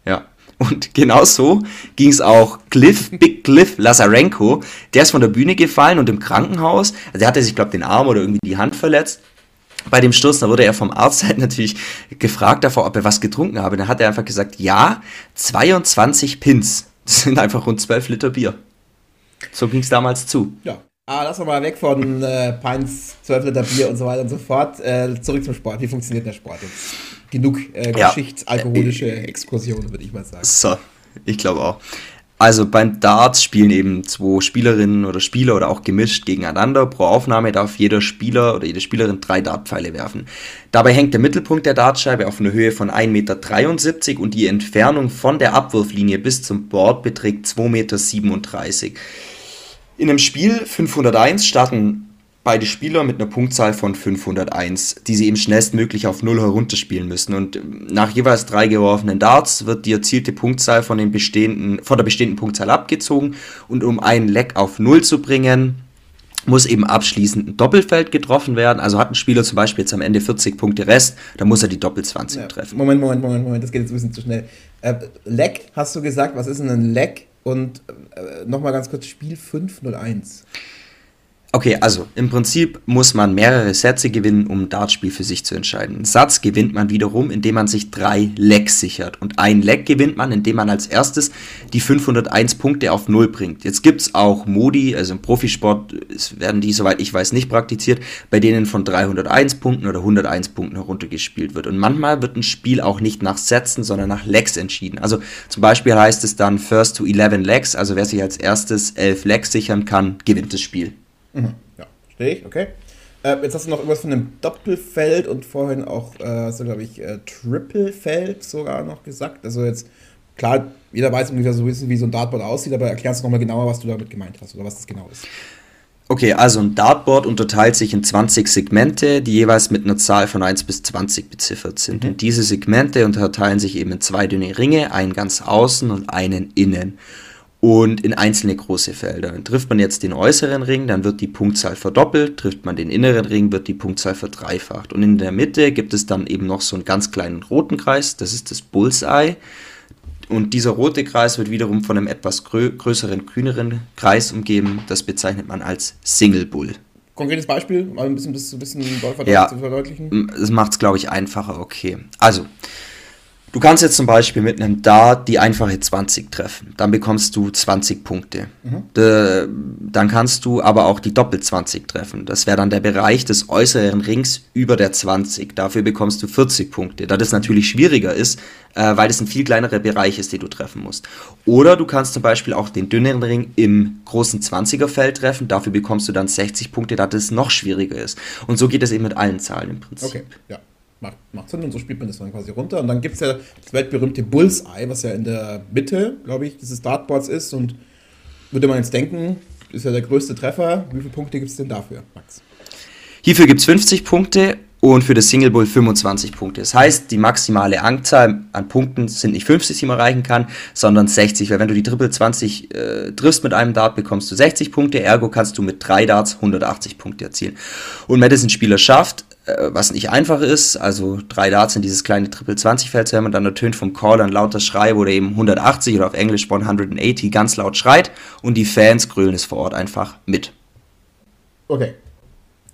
Ja. Und genau so ging es auch Cliff, Big Cliff Lazarenko. Der ist von der Bühne gefallen und im Krankenhaus, also der hatte sich, glaube den Arm oder irgendwie die Hand verletzt. Bei dem Sturz, da wurde er vom Arzt halt natürlich gefragt davor, ob er was getrunken habe. Dann hat er einfach gesagt, ja, 22 Pins. Das sind einfach rund 12 Liter Bier. So ging es damals zu. Ja. Ah, lass mal weg von äh, Pints, 12 Liter Bier und so weiter und so fort. Äh, zurück zum Sport. Wie funktioniert der Sport jetzt? Genug äh, ja. geschichtsalkoholische Exkursionen, würde ich mal sagen. So, ich glaube auch. Also beim Darts spielen eben zwei Spielerinnen oder Spieler oder auch gemischt gegeneinander. Pro Aufnahme darf jeder Spieler oder jede Spielerin drei Dartpfeile werfen. Dabei hängt der Mittelpunkt der Dartscheibe auf einer Höhe von 1,73 Meter und die Entfernung von der Abwurflinie bis zum Board beträgt 2,37 Meter. In einem Spiel 501 starten beide Spieler mit einer Punktzahl von 501, die sie eben schnellstmöglich auf 0 herunterspielen müssen. Und nach jeweils drei geworfenen Darts wird die erzielte Punktzahl von, den bestehenden, von der bestehenden Punktzahl abgezogen. Und um einen Leck auf 0 zu bringen, muss eben abschließend ein Doppelfeld getroffen werden. Also hat ein Spieler zum Beispiel jetzt am Ende 40 Punkte Rest, dann muss er die Doppel-20 ja, treffen. Moment, Moment, Moment, Moment, das geht jetzt ein bisschen zu schnell. Äh, Leck, hast du gesagt, was ist denn ein Leck? Und äh, nochmal ganz kurz, Spiel 501. Okay, also im Prinzip muss man mehrere Sätze gewinnen, um ein Dartspiel für sich zu entscheiden. Einen Satz gewinnt man wiederum, indem man sich drei Lecks sichert. Und ein Leck gewinnt man, indem man als erstes die 501 Punkte auf Null bringt. Jetzt gibt es auch Modi, also im Profisport werden die, soweit ich weiß, nicht praktiziert, bei denen von 301 Punkten oder 101 Punkten heruntergespielt wird. Und manchmal wird ein Spiel auch nicht nach Sätzen, sondern nach Lecks entschieden. Also zum Beispiel heißt es dann First to 11 Lecks, also wer sich als erstes 11 Lecks sichern kann, gewinnt das Spiel. Mhm. Ja, verstehe ich, okay. Äh, jetzt hast du noch irgendwas von einem Doppelfeld und vorhin auch, äh, so glaube ich, äh, Triplefeld sogar noch gesagt. Also jetzt, klar, jeder weiß ungefähr so ein bisschen, wie so ein Dartboard aussieht, aber erklärst du nochmal genauer, was du damit gemeint hast oder was das genau ist. Okay, also ein Dartboard unterteilt sich in 20 Segmente, die jeweils mit einer Zahl von 1 bis 20 beziffert sind. Mhm. Und diese Segmente unterteilen sich eben in zwei dünne Ringe, einen ganz außen und einen innen und in einzelne große Felder. Trifft man jetzt den äußeren Ring, dann wird die Punktzahl verdoppelt, trifft man den inneren Ring, wird die Punktzahl verdreifacht. Und in der Mitte gibt es dann eben noch so einen ganz kleinen roten Kreis, das ist das Bullseye. Und dieser rote Kreis wird wiederum von einem etwas grö größeren, grüneren Kreis umgeben. Das bezeichnet man als Single Bull. Konkretes Beispiel, mal ein bisschen, ein bisschen ja, zu verdeutlichen. Das macht es, glaube ich, einfacher. Okay. Also, Du kannst jetzt zum Beispiel mit einem Dart die einfache 20 treffen. Dann bekommst du 20 Punkte. Mhm. De, dann kannst du aber auch die Doppel 20 treffen. Das wäre dann der Bereich des äußeren Rings über der 20. Dafür bekommst du 40 Punkte. Da das natürlich schwieriger ist, äh, weil es ein viel kleinerer Bereich ist, den du treffen musst. Oder du kannst zum Beispiel auch den dünneren Ring im großen 20er Feld treffen. Dafür bekommst du dann 60 Punkte, da das noch schwieriger ist. Und so geht es eben mit allen Zahlen im Prinzip. Okay, ja macht, macht Sinn und so spielt man das dann quasi runter. Und dann gibt es ja das weltberühmte Bullseye, was ja in der Mitte, glaube ich, dieses Dartboards ist. Und würde man jetzt denken, ist ja der größte Treffer. Wie viele Punkte gibt es denn dafür, Max? Hierfür gibt es 50 Punkte und für das Single Bull 25 Punkte. Das heißt, die maximale Anzahl an Punkten sind nicht 50, die man erreichen kann, sondern 60. Weil wenn du die Triple 20 äh, triffst mit einem Dart, bekommst du 60 Punkte, ergo kannst du mit drei Darts 180 Punkte erzielen. Und wenn das ein Spieler schafft, was nicht einfach ist, also drei Darts in dieses kleine Triple 20 Feld zu haben und dann ertönt vom Caller ein lauter Schrei, wo der eben 180 oder auf Englisch 180 ganz laut schreit und die Fans grölen es vor Ort einfach mit. Okay.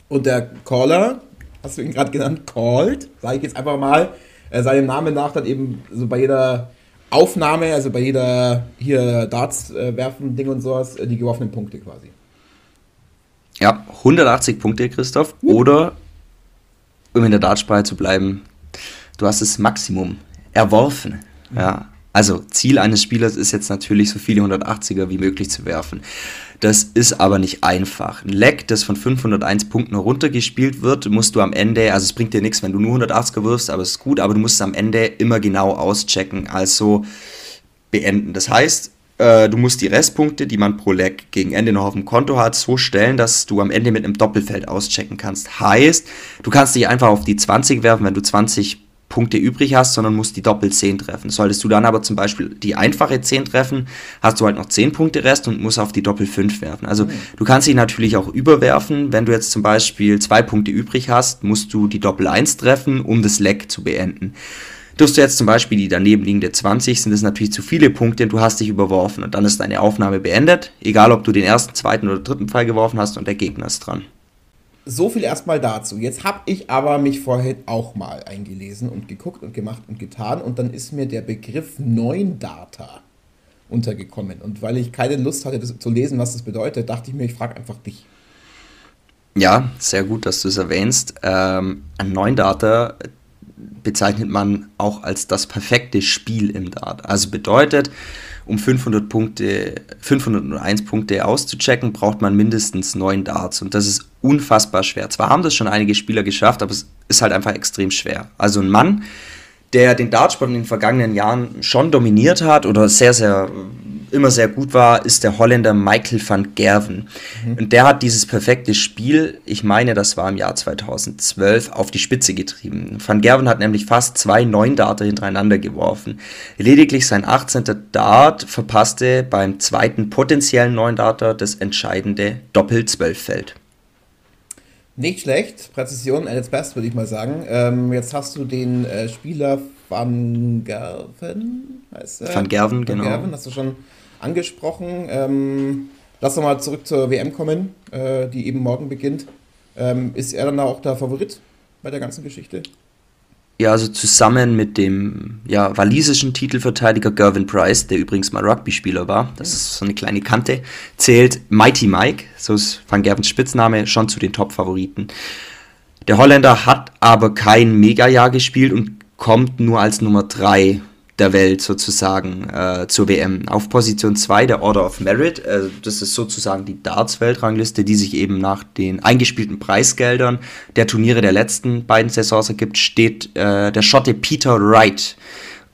Und der Caller, hast du ihn gerade genannt, called, sage ich jetzt einfach mal, äh, seinem Namen nach dann eben so bei jeder Aufnahme, also bei jeder hier Darts äh, werfen, Ding und sowas, äh, die geworfenen Punkte quasi. Ja, 180 Punkte, Christoph. Oder um in der Dartsprache zu bleiben, du hast das Maximum erworfen. Ja. Also Ziel eines Spielers ist jetzt natürlich so viele 180er wie möglich zu werfen. Das ist aber nicht einfach. Ein Leck, das von 501 Punkten runtergespielt wird, musst du am Ende, also es bringt dir nichts, wenn du nur 180er wirfst, aber es ist gut, aber du musst es am Ende immer genau auschecken, also beenden. Das heißt, äh, du musst die Restpunkte, die man pro Leg gegen Ende noch auf dem Konto hat, so stellen, dass du am Ende mit einem Doppelfeld auschecken kannst. Heißt, du kannst dich einfach auf die 20 werfen, wenn du 20 Punkte übrig hast, sondern musst die Doppel 10 treffen. Solltest du dann aber zum Beispiel die einfache 10 treffen, hast du halt noch 10 Punkte Rest und musst auf die Doppel 5 werfen. Also mhm. du kannst dich natürlich auch überwerfen. Wenn du jetzt zum Beispiel zwei Punkte übrig hast, musst du die Doppel 1 treffen, um das Leck zu beenden. Tust du jetzt zum Beispiel die daneben liegende 20, sind es natürlich zu viele Punkte und du hast dich überworfen und dann ist deine Aufnahme beendet, egal ob du den ersten, zweiten oder dritten Pfeil geworfen hast und der Gegner ist dran. So viel erstmal dazu. Jetzt habe ich aber mich vorher auch mal eingelesen und geguckt und gemacht und getan und dann ist mir der Begriff 9 Data untergekommen. Und weil ich keine Lust hatte, das zu lesen, was das bedeutet, dachte ich mir, ich frage einfach dich. Ja, sehr gut, dass du es erwähnst. Ähm, ein 9 Data bezeichnet man auch als das perfekte Spiel im Dart. Also bedeutet, um 500 Punkte, 501 Punkte auszuchecken, braucht man mindestens 9 Darts und das ist unfassbar schwer. Zwar haben das schon einige Spieler geschafft, aber es ist halt einfach extrem schwer. Also ein Mann, der den Dartsport in den vergangenen Jahren schon dominiert hat oder sehr, sehr immer sehr gut war, ist der Holländer Michael van Gerven. Mhm. Und der hat dieses perfekte Spiel, ich meine, das war im Jahr 2012, auf die Spitze getrieben. Van Gerven hat nämlich fast zwei Neun-Darter hintereinander geworfen. Lediglich sein 18. Dart verpasste beim zweiten potenziellen Neun-Darter das entscheidende Doppel-12-Feld. Nicht schlecht, Präzision at its best, würde ich mal sagen. Ähm, jetzt hast du den äh, Spieler Van Gerven, heißt er? Van Gerven, genau. Van Gerven, hast du schon angesprochen. Ähm, Lass uns mal zurück zur WM kommen, äh, die eben morgen beginnt. Ähm, ist er dann da auch der Favorit bei der ganzen Geschichte? Ja, also zusammen mit dem ja, walisischen Titelverteidiger Gervin Price, der übrigens mal Rugby-Spieler war, das ist so eine kleine Kante, zählt Mighty Mike, so ist Van Gervens Spitzname, schon zu den Top-Favoriten. Der Holländer hat aber kein Mega-Jahr gespielt und kommt nur als Nummer 3 der Welt sozusagen äh, zur WM. Auf Position 2 der Order of Merit, äh, das ist sozusagen die Darts-Weltrangliste, die sich eben nach den eingespielten Preisgeldern der Turniere der letzten beiden Saisons ergibt, steht äh, der Schotte Peter Wright.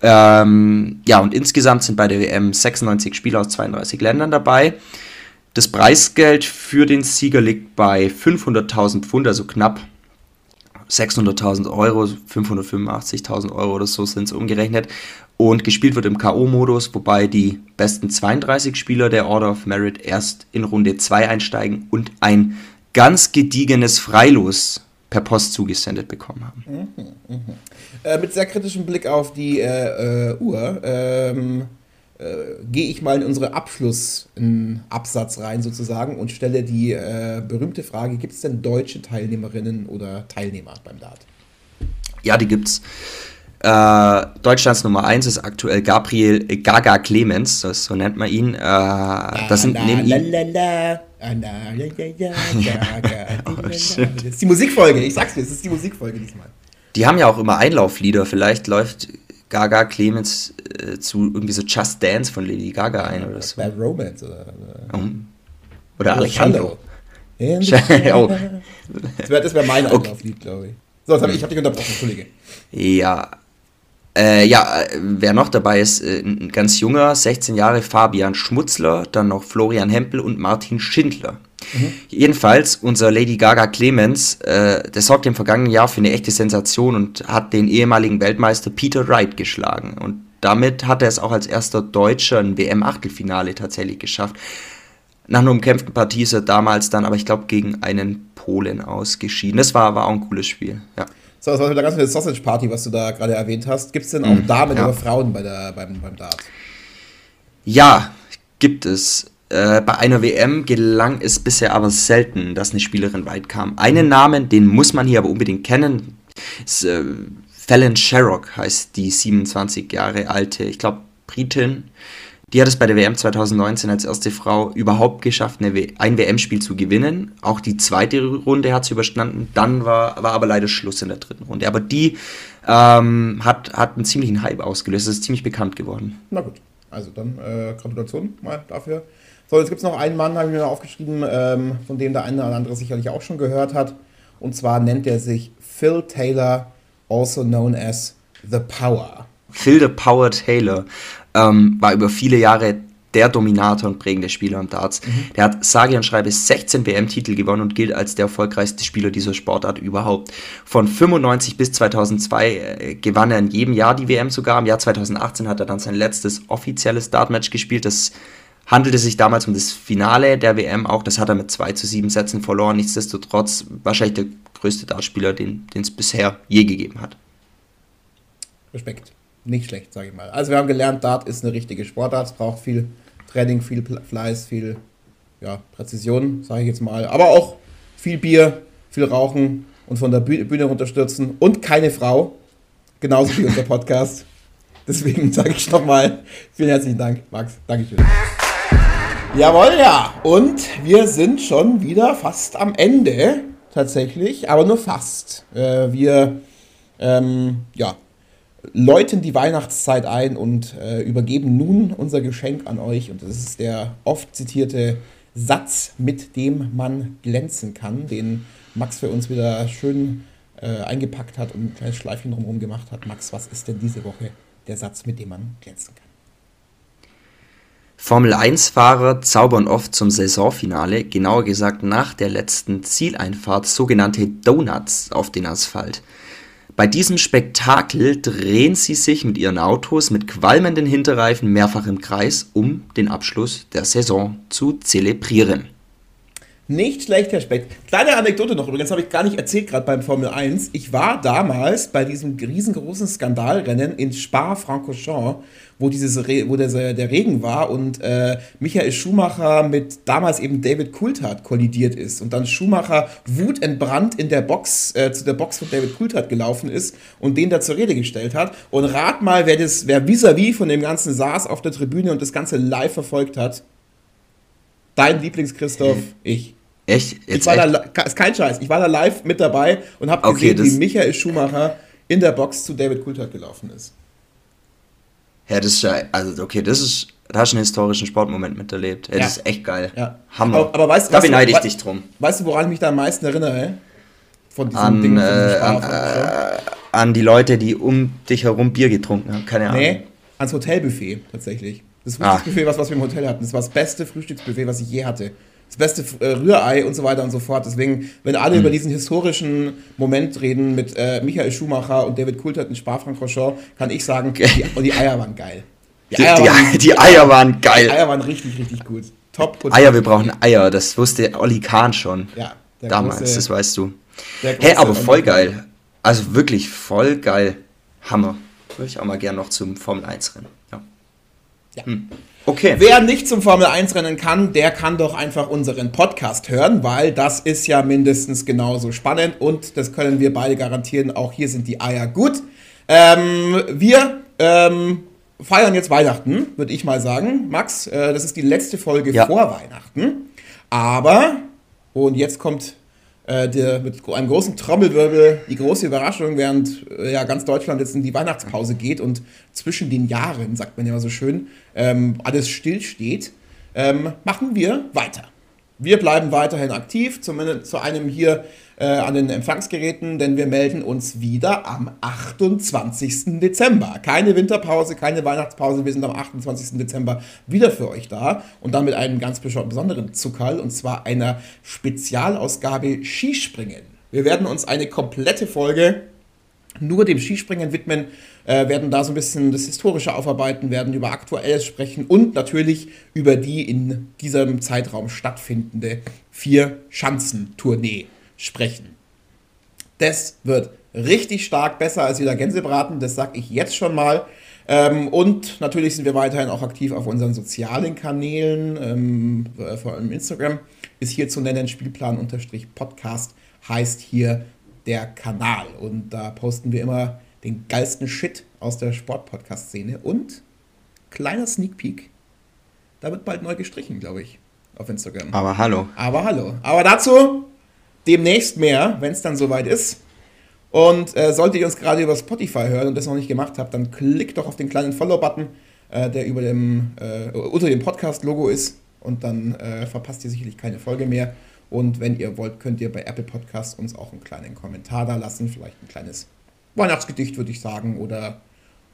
Ähm, ja, und insgesamt sind bei der WM 96 Spieler aus 32 Ländern dabei. Das Preisgeld für den Sieger liegt bei 500.000 Pfund, also knapp 600.000 Euro, 585.000 Euro oder so sind es umgerechnet. Und gespielt wird im K.O.-Modus, wobei die besten 32 Spieler der Order of Merit erst in Runde 2 einsteigen und ein ganz gediegenes Freilos per Post zugesendet bekommen haben. Mhm, mh. äh, mit sehr kritischem Blick auf die äh, äh, Uhr ähm, äh, gehe ich mal in unsere Abschlussabsatz rein sozusagen und stelle die äh, berühmte Frage, gibt es denn deutsche Teilnehmerinnen oder Teilnehmer beim Dart? Ja, die gibt's. Äh, Deutschlands Nummer 1 ist aktuell Gabriel Gaga Clemens, das, so nennt man ihn. Äh, das sind neben. Das ist die Musikfolge, ich sag's dir, es ist die Musikfolge diesmal. Die haben ja auch immer Einlauflieder. Vielleicht läuft Gaga Clemens äh, zu irgendwie so Just Dance von Lady Gaga ein oder so. Bad Romance oder. Oder, oder Alejandro. oh. Das wäre wär mein okay. Einlauflied, glaube ich. So, jetzt hab ich, ich habe dich unterbrochen, Kollege. Ja. Äh, ja, wer noch dabei ist, äh, ein ganz junger, 16 Jahre Fabian Schmutzler, dann noch Florian Hempel und Martin Schindler. Mhm. Jedenfalls, unser Lady Gaga Clemens, äh, der sorgte im vergangenen Jahr für eine echte Sensation und hat den ehemaligen Weltmeister Peter Wright geschlagen. Und damit hat er es auch als erster Deutscher ein WM-Achtelfinale tatsächlich geschafft. Nach einer umkämpften Partie ist er damals dann, aber ich glaube, gegen einen Polen ausgeschieden. Das war, war auch ein cooles Spiel, ja. So, das war wieder ganz eine Sausage Party, was du da gerade erwähnt hast. Gibt es denn auch mhm, Damen ja. oder Frauen bei der, beim, beim Dart? Ja, gibt es. Äh, bei einer WM gelang es bisher aber selten, dass eine Spielerin weit kam. Einen Namen, den muss man hier aber unbedingt kennen, ist äh, Fallon Sherrock, heißt die 27 Jahre alte, ich glaube, Britin. Die hat es bei der WM 2019 als erste Frau überhaupt geschafft, ein WM-Spiel zu gewinnen. Auch die zweite Runde hat sie überstanden. Dann war, war aber leider Schluss in der dritten Runde. Aber die ähm, hat, hat einen ziemlichen Hype ausgelöst. Das ist ziemlich bekannt geworden. Na gut, also dann äh, Gratulation mal dafür. So, jetzt gibt es noch einen Mann, habe ich mir aufgeschrieben, ähm, von dem der eine oder andere sicherlich auch schon gehört hat. Und zwar nennt er sich Phil Taylor, also known as The Power. Phil The Power Taylor ähm, war über viele Jahre der Dominator und prägende Spieler im Darts. Mhm. Der hat sage und schreibe 16 WM-Titel gewonnen und gilt als der erfolgreichste Spieler dieser Sportart überhaupt. Von 95 bis 2002 äh, gewann er in jedem Jahr die WM sogar. Im Jahr 2018 hat er dann sein letztes offizielles Dart-Match gespielt, das handelte sich damals um das Finale der WM auch. Das hat er mit 2 zu 7 Sätzen verloren. Nichtsdestotrotz wahrscheinlich der größte Dartspieler, den es bisher je gegeben hat. Respekt. Nicht schlecht, sage ich mal. Also wir haben gelernt, Dart ist eine richtige Sportart. Es braucht viel Training, viel Fleiß, viel ja, Präzision, sage ich jetzt mal. Aber auch viel Bier, viel Rauchen und von der Bühne runterstürzen. Und keine Frau. Genauso wie unser Podcast. Deswegen sage ich nochmal vielen herzlichen Dank, Max. Dankeschön. Jawohl, ja. Und wir sind schon wieder fast am Ende, tatsächlich, aber nur fast. Äh, wir, ähm, ja, läuten die Weihnachtszeit ein und äh, übergeben nun unser Geschenk an euch. Und das ist der oft zitierte Satz, mit dem man glänzen kann, den Max für uns wieder schön äh, eingepackt hat und ein kleines Schleifchen drumherum gemacht hat. Max, was ist denn diese Woche der Satz, mit dem man glänzen kann? Formel-1-Fahrer zaubern oft zum Saisonfinale, genauer gesagt nach der letzten Zieleinfahrt, sogenannte Donuts auf den Asphalt. Bei diesem Spektakel drehen sie sich mit ihren Autos mit qualmenden Hinterreifen mehrfach im Kreis, um den Abschluss der Saison zu zelebrieren. Nicht schlecht, Herr Speck. Kleine Anekdote noch, übrigens habe ich gar nicht erzählt, gerade beim Formel 1. Ich war damals bei diesem riesengroßen Skandalrennen in Spa-Francorchamps, wo, dieses Re wo der, der Regen war und äh, Michael Schumacher mit damals eben David Coulthard kollidiert ist und dann Schumacher wutentbrannt in der Box, äh, zu der Box von David Coulthard gelaufen ist und den da zur Rede gestellt hat. Und rat mal, wer das, wer vis-à-vis -vis von dem Ganzen saß auf der Tribüne und das Ganze live verfolgt hat. Dein Lieblings-Christoph, ich. Echt? Jetzt ich war echt? da, ist kein Scheiß, ich war da live mit dabei und habe okay, gesehen, wie Michael Schumacher in der Box zu David Coulthard gelaufen ist. Ja, das ist ja, also okay, das ist, da hast du einen historischen Sportmoment miterlebt. Ja, ja. Das ist echt geil. Ja. Hammer. Aber, aber weißt, da beneide ich dich drum. Weißt du, woran ich mich da am meisten erinnere? Von diesem an, Ding, von äh, an, äh, an, die Leute, die um dich herum Bier getrunken haben. Keine Ahnung. Nee, ans Hotelbuffet tatsächlich. Das Frühstücksbuffet, was, was wir im Hotel hatten, das war das beste Frühstücksbuffet, was ich je hatte das beste äh, Rührei und so weiter und so fort. Deswegen, wenn alle mhm. über diesen historischen Moment reden mit äh, Michael Schumacher und David Coulthard in Spa-Francorchamps, kann ich sagen, die, und die Eier waren geil. Die, die, Eier, waren, die Eier waren geil. Die Eier waren richtig, richtig gut. Top. Eier, wir brauchen Eier. Das wusste Olli Kahn schon. Ja. Damals, große, das weißt du. Hä, hey, aber voll geil. Also wirklich voll geil. Hammer. Würde ich auch mal gern noch zum Formel 1 rennen. Ja. Ja. Hm. Okay. Wer nicht zum Formel 1 rennen kann, der kann doch einfach unseren Podcast hören, weil das ist ja mindestens genauso spannend und das können wir beide garantieren. Auch hier sind die Eier gut. Ähm, wir ähm, feiern jetzt Weihnachten, würde ich mal sagen. Max, äh, das ist die letzte Folge ja. vor Weihnachten. Aber, und jetzt kommt äh, der, mit einem großen Trommelwirbel die große Überraschung, während äh, ja, ganz Deutschland jetzt in die Weihnachtspause geht und zwischen den Jahren, sagt man ja immer so schön, ähm, alles stillsteht, ähm, machen wir weiter. Wir bleiben weiterhin aktiv, zumindest zu einem hier äh, an den Empfangsgeräten, denn wir melden uns wieder am 28. Dezember. Keine Winterpause, keine Weihnachtspause, wir sind am 28. Dezember wieder für euch da und dann mit einem ganz besonderen Zuckerl und zwar einer Spezialausgabe Skispringen. Wir werden uns eine komplette Folge nur dem Skispringen widmen, äh, werden da so ein bisschen das Historische aufarbeiten, werden über Aktuelles sprechen und natürlich über die in diesem Zeitraum stattfindende Vier-Schanzen-Tournee sprechen. Das wird richtig stark besser als wieder Gänsebraten, das sage ich jetzt schon mal. Ähm, und natürlich sind wir weiterhin auch aktiv auf unseren sozialen Kanälen, ähm, vor allem Instagram ist hier zu nennen, Spielplan-Podcast heißt hier der Kanal. Und da posten wir immer den geilsten Shit aus der Sport-Podcast-Szene. Und kleiner Sneak Peek, da wird bald neu gestrichen, glaube ich, auf Instagram. Aber hallo. Aber hallo. Aber dazu demnächst mehr, wenn es dann soweit ist. Und äh, solltet ihr uns gerade über Spotify hören und das noch nicht gemacht habt, dann klickt doch auf den kleinen Follow-Button, äh, der über dem, äh, unter dem Podcast-Logo ist. Und dann äh, verpasst ihr sicherlich keine Folge mehr. Und wenn ihr wollt, könnt ihr bei Apple Podcasts uns auch einen kleinen Kommentar da lassen. Vielleicht ein kleines Weihnachtsgedicht, würde ich sagen. Oder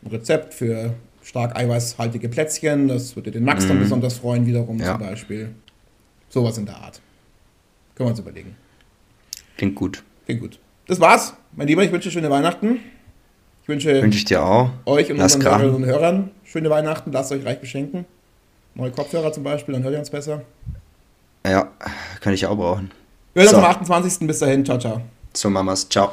ein Rezept für stark eiweißhaltige Plätzchen. Das würde den Max mm. dann mhm. besonders freuen, wiederum ja. zum Beispiel. Sowas in der Art. Können wir uns überlegen. Klingt gut. Klingt gut. Das war's. Mein Lieber, ich wünsche schöne Weihnachten. Ich wünsche Wünsch ich dir auch. euch und Lass unseren Hörerinnen und Hörern schöne Weihnachten. Lasst euch reich beschenken. Neue Kopfhörer zum Beispiel, dann hört ihr uns besser. Ja, kann ich auch brauchen. Wir hören uns am 28. Bis dahin. Ciao, ciao. Zu Mamas. Ciao.